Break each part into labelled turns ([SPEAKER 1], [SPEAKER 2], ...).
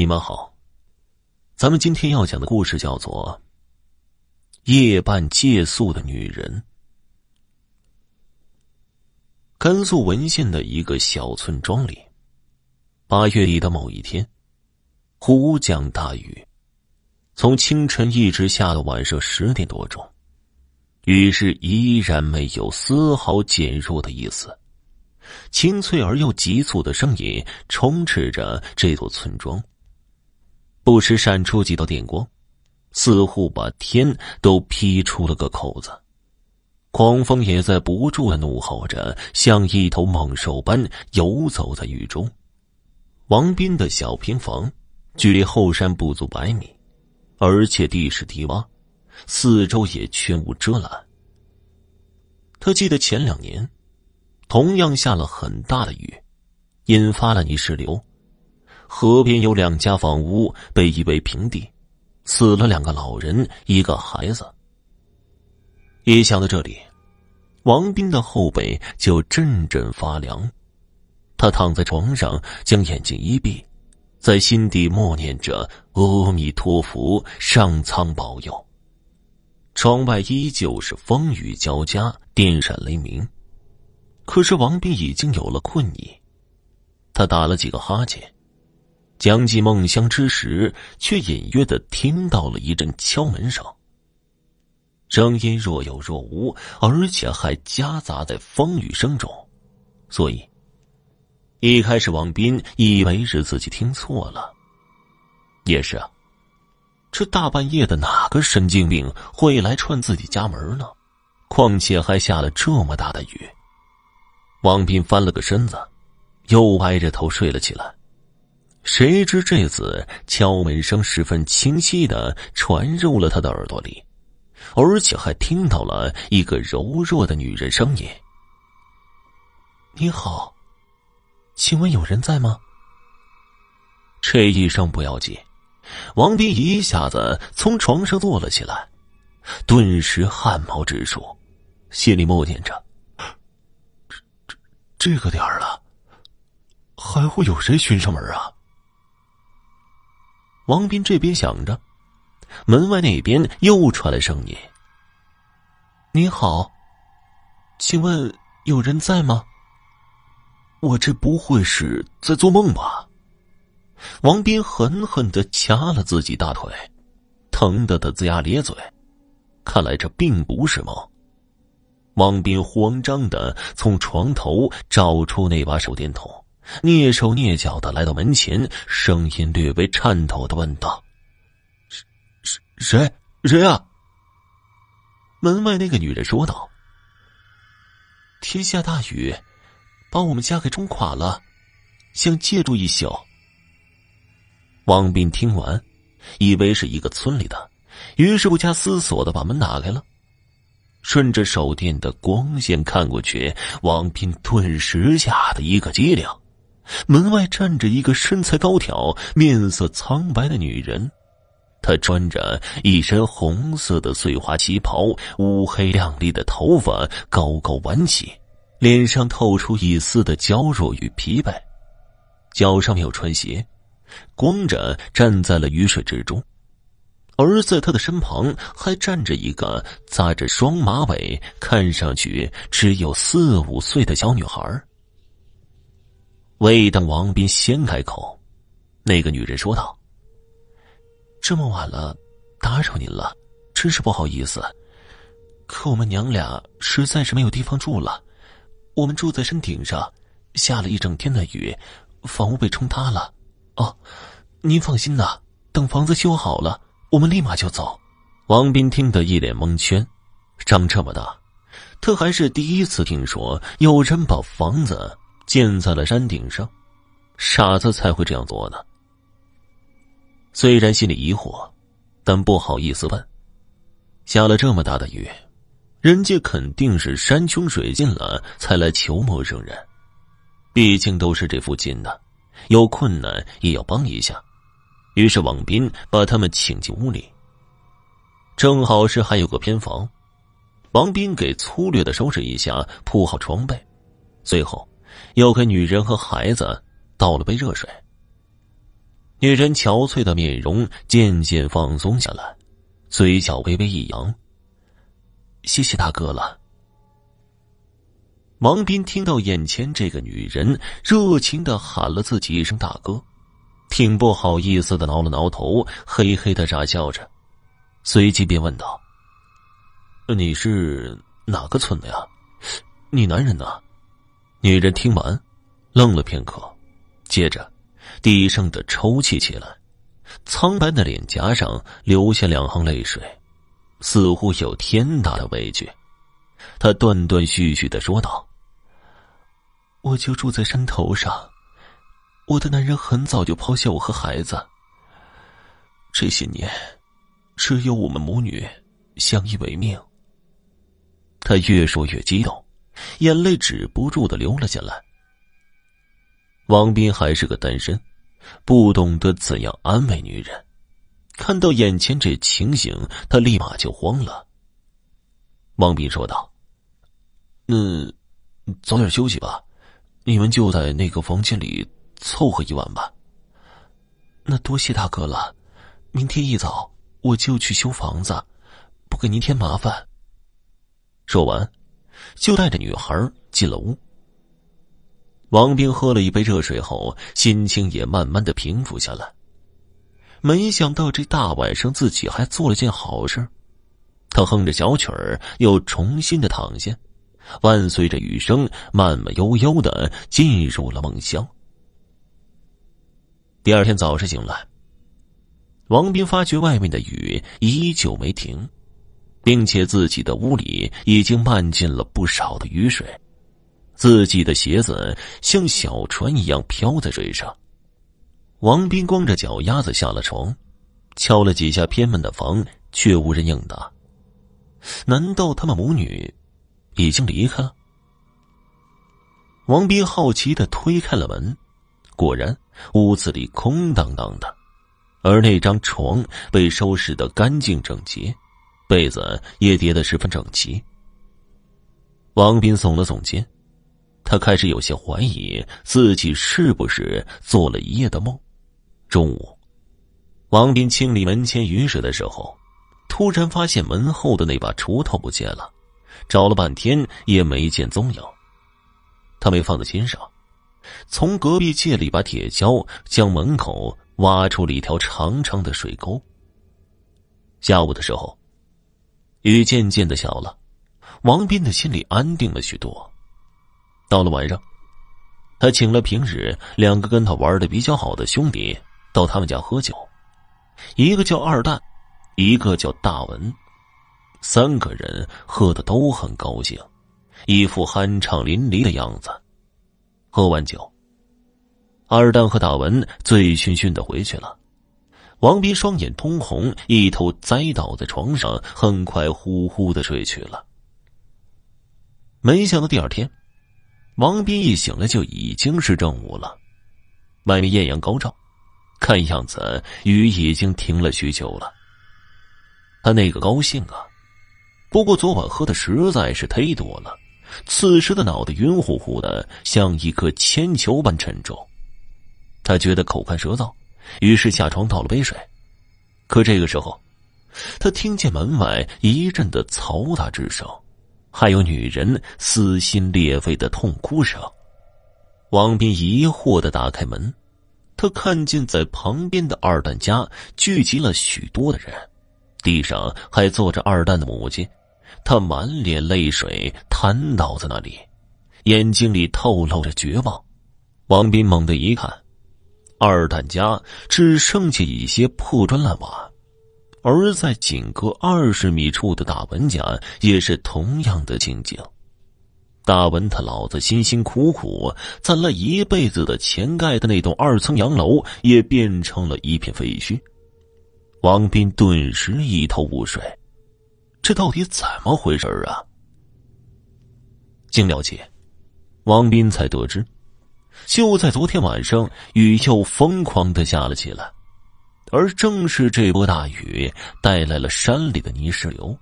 [SPEAKER 1] 你们好，咱们今天要讲的故事叫做《夜半借宿的女人》。甘肃文县的一个小村庄里，八月底的某一天，忽降大雨，从清晨一直下到晚上十点多钟，雨势依然没有丝毫减弱的意思。清脆而又急促的声音充斥着这座村庄，不时闪出几道电光，似乎把天都劈出了个口子。狂风也在不住的怒吼着，像一头猛兽般游走在雨中。王斌的小平房距离后山不足百米，而且地势低洼，四周也全无遮拦。他记得前两年。同样下了很大的雨，引发了泥石流。河边有两家房屋被夷为平地，死了两个老人，一个孩子。一想到这里，王斌的后背就阵阵发凉。他躺在床上，将眼睛一闭，在心底默念着“阿弥陀佛，上苍保佑”。窗外依旧是风雨交加，电闪雷鸣。可是王斌已经有了困意，他打了几个哈欠，将计梦乡之时，却隐约的听到了一阵敲门声。声音若有若无，而且还夹杂在风雨声中，所以一开始王斌以为是自己听错了。也是啊，这大半夜的，哪个神经病会来串自己家门呢？况且还下了这么大的雨。王斌翻了个身子，又歪着头睡了起来。谁知这次敲门声十分清晰的传入了他的耳朵里，而且还听到了一个柔弱的女人声音：“你好，请问有人在吗？”这一声不要紧，王斌一下子从床上坐了起来，顿时汗毛直竖，心里默念着。这个点儿了，还会有谁寻上门啊？王斌这边想着，门外那边又传来声音：“你好，请问有人在吗？”我这不会是在做梦吧？王斌狠狠的掐了自己大腿，疼得他龇牙咧嘴。看来这并不是梦。王斌慌张的从床头找出那把手电筒，蹑手蹑脚的来到门前，声音略微颤抖的问道：“谁谁谁啊？”门外那个女人说道：“天下大雨，把我们家给冲垮了，想借住一宿。”王斌听完，以为是一个村里的，于是不加思索的把门打开了。顺着手电的光线看过去，王斌顿时吓得一个激灵。门外站着一个身材高挑、面色苍白的女人，她穿着一身红色的碎花旗袍，乌黑亮丽的头发高高挽起，脸上透出一丝的娇弱与疲惫，脚上没有穿鞋，光着站在了雨水之中。而在他的身旁还站着一个扎着双马尾、看上去只有四五岁的小女孩。未等王斌先开口，那个女人说道：“这么晚了，打扰您了，真是不好意思。可我们娘俩实在是没有地方住了，我们住在山顶上，下了一整天的雨，房屋被冲塌了。哦，您放心呐，等房子修好了。”我们立马就走。王斌听得一脸蒙圈，长这么大，他还是第一次听说有人把房子建在了山顶上，傻子才会这样做呢。虽然心里疑惑，但不好意思问。下了这么大的雨，人家肯定是山穷水尽了才来求陌生人，毕竟都是这附近的，有困难也要帮一下。于是王斌把他们请进屋里。正好是还有个偏房，王斌给粗略的收拾一下，铺好床被，随后又给女人和孩子倒了杯热水。女人憔悴的面容渐渐放松下来，嘴角微微一扬。谢谢大哥了。王斌听到眼前这个女人热情的喊了自己一声“大哥”，挺不好意思的挠了挠头，嘿嘿的傻笑着，随即便问道：“你是哪个村的呀？你男人呢？”女人听完，愣了片刻，接着低声的抽泣起来，苍白的脸颊上流下两行泪水，似乎有天大的委屈。她断断续续的说道。我就住在山头上，我的男人很早就抛下我和孩子。这些年，只有我们母女相依为命。他越说越激动，眼泪止不住的流了下来。王斌还是个单身，不懂得怎样安慰女人。看到眼前这情形，他立马就慌了。王斌说道：“嗯，早点休息吧。”你们就在那个房间里凑合一晚吧。那多谢大哥了，明天一早我就去修房子，不给您添麻烦。说完，就带着女孩进了屋。王斌喝了一杯热水后，心情也慢慢的平复下来。没想到这大晚上自己还做了件好事，他哼着小曲儿，又重新的躺下。伴随着雨声，慢慢悠悠的进入了梦乡。第二天早上醒来，王斌发觉外面的雨依旧没停，并且自己的屋里已经漫进了不少的雨水，自己的鞋子像小船一样飘在水上。王斌光着脚丫子下了床，敲了几下偏门的房，却无人应答。难道他们母女？已经离开了。王斌好奇的推开了门，果然屋子里空荡荡的，而那张床被收拾的干净整洁，被子也叠得十分整齐。王斌耸了耸肩，他开始有些怀疑自己是不是做了一夜的梦。中午，王斌清理门前雨水的时候，突然发现门后的那把锄头不见了。找了半天也没见踪影，他没放在心上，从隔壁借了一把铁锹，将门口挖出了一条长长的水沟。下午的时候，雨渐渐的小了，王斌的心里安定了许多。到了晚上，他请了平日两个跟他玩的比较好的兄弟到他们家喝酒，一个叫二蛋，一个叫大文。三个人喝的都很高兴，一副酣畅淋漓的样子。喝完酒，二蛋和大文醉醺醺的回去了。王斌双眼通红，一头栽倒在床上，很快呼呼的睡去了。没想到第二天，王斌一醒来就已经是正午了，外面艳阳高照，看样子雨已经停了许久了。他那个高兴啊！不过昨晚喝的实在是忒多了，此时的脑袋晕乎乎的，像一颗铅球般沉重。他觉得口干舌燥，于是下床倒了杯水。可这个时候，他听见门外一阵的嘈杂之声，还有女人撕心裂肺的痛哭声。王斌疑惑的打开门，他看见在旁边的二蛋家聚集了许多的人，地上还坐着二蛋的母亲。他满脸泪水，瘫倒在那里，眼睛里透露着绝望。王斌猛地一看，二蛋家只剩下一些破砖烂瓦，而在仅隔二十米处的大文家也是同样的情景。大文他老子辛辛苦苦攒了一辈子的钱盖的那栋二层洋楼，也变成了一片废墟。王斌顿时一头雾水。这到底怎么回事啊？经了解，王斌才得知，就在昨天晚上，雨又疯狂的下了起来，而正是这波大雨带来了山里的泥石流，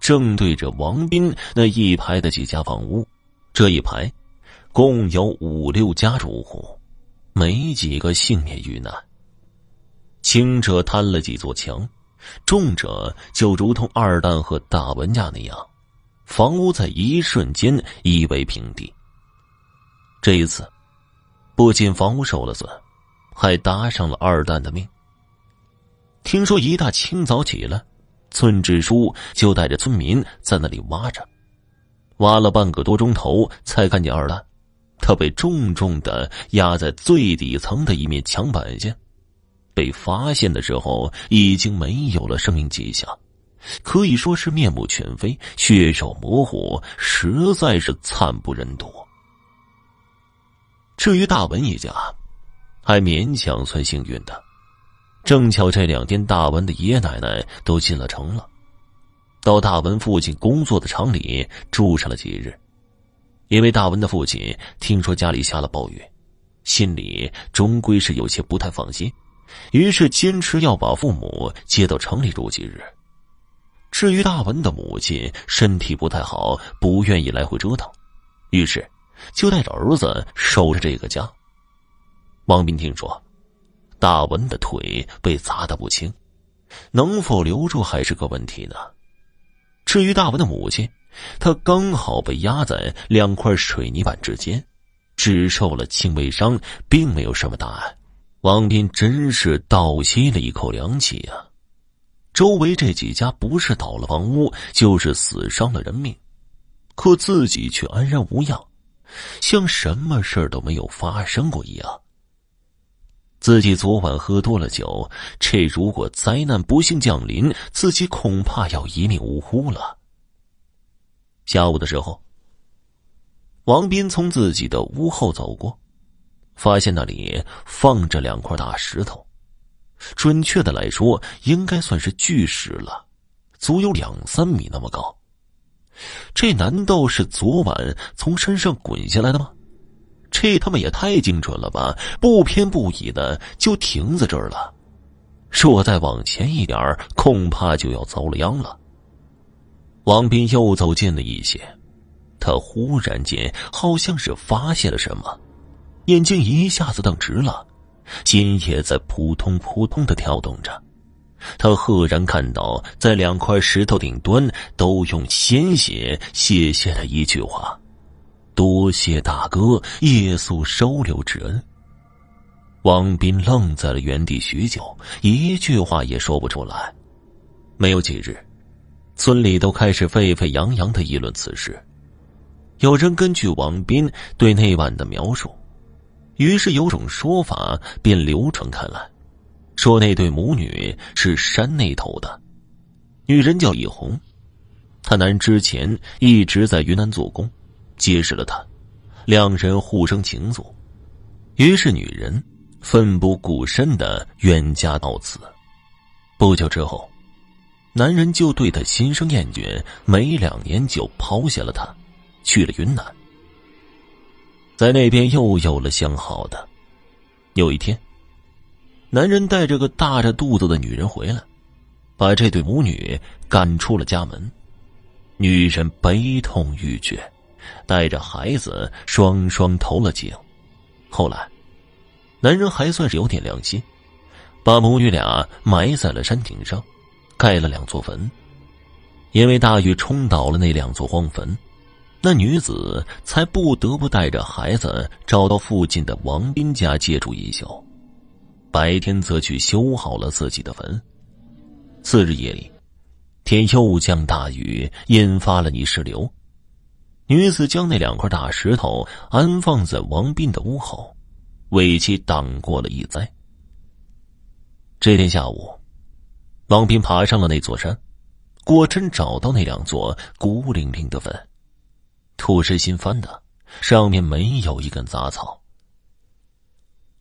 [SPEAKER 1] 正对着王斌那一排的几家房屋，这一排共有五六家住户，没几个幸免遇难。轻者坍了几座墙，重者就如同二蛋和大文家那样，房屋在一瞬间夷为平地。这一次，不仅房屋受了损，还搭上了二蛋的命。听说一大清早起来，村支书就带着村民在那里挖着，挖了半个多钟头才看见二蛋，他被重重的压在最底层的一面墙板下。被发现的时候，已经没有了生命迹象，可以说是面目全非、血肉模糊，实在是惨不忍睹。至于大文一家，还勉强算幸运的，正巧这两天大文的爷爷奶奶都进了城了，到大文父亲工作的厂里住上了几日。因为大文的父亲听说家里下了暴雨，心里终归是有些不太放心。于是坚持要把父母接到城里住几日。至于大文的母亲身体不太好，不愿意来回折腾，于是就带着儿子守着这个家。王斌听说，大文的腿被砸得不轻，能否留住还是个问题呢。至于大文的母亲，她刚好被压在两块水泥板之间，只受了轻微伤，并没有什么大碍。王斌真是倒吸了一口凉气呀！周围这几家不是倒了房屋，就是死伤了人命，可自己却安然无恙，像什么事儿都没有发生过一样。自己昨晚喝多了酒，这如果灾难不幸降临，自己恐怕要一命呜呼了。下午的时候，王斌从自己的屋后走过。发现那里放着两块大石头，准确的来说，应该算是巨石了，足有两三米那么高。这难道是昨晚从山上滚下来的吗？这他妈也太精准了吧！不偏不倚的就停在这儿了。若再往前一点儿恐怕就要遭了殃了。王斌又走近了一些，他忽然间好像是发现了什么。眼睛一下子瞪直了，心也在扑通扑通的跳动着。他赫然看到，在两块石头顶端都用鲜血写下了一句话：“多谢大哥夜宿收留之恩。”王斌愣在了原地许久，一句话也说不出来。没有几日，村里都开始沸沸扬扬的议论此事。有人根据王斌对那晚的描述。于是有种说法便流传开来，说那对母女是山那头的，女人叫李红，她男之前一直在云南做工，结识了她，两人互生情愫，于是女人奋不顾身的远嫁到此。不久之后，男人就对她心生厌倦，没两年就抛下了她，去了云南。在那边又有了相好的。有一天，男人带着个大着肚子的女人回来，把这对母女赶出了家门。女人悲痛欲绝，带着孩子双双投了井。后来，男人还算是有点良心，把母女俩埋在了山顶上，盖了两座坟。因为大雨冲倒了那两座荒坟。那女子才不得不带着孩子找到附近的王斌家借住一宿，白天则去修好了自己的坟。次日夜里，天又降大雨，引发了泥石流。女子将那两块大石头安放在王斌的屋后，为其挡过了一灾。这天下午，王斌爬上了那座山，果真找到那两座孤零零的坟。土是新翻的，上面没有一根杂草。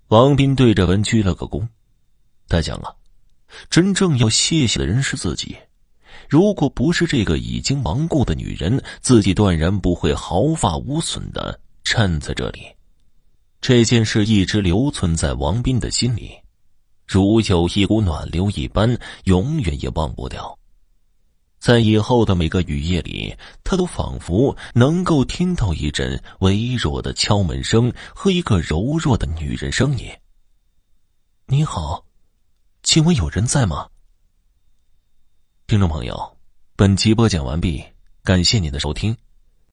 [SPEAKER 1] 王斌对着文鞠了个躬，他想啊，真正要谢谢的人是自己。如果不是这个已经亡故的女人，自己断然不会毫发无损的站在这里。这件事一直留存在王斌的心里，如有一股暖流一般，永远也忘不掉。在以后的每个雨夜里，他都仿佛能够听到一阵微弱的敲门声和一个柔弱的女人声音。“你好。”请问有人在吗？听众朋友，本集播讲完毕，感谢您的收听。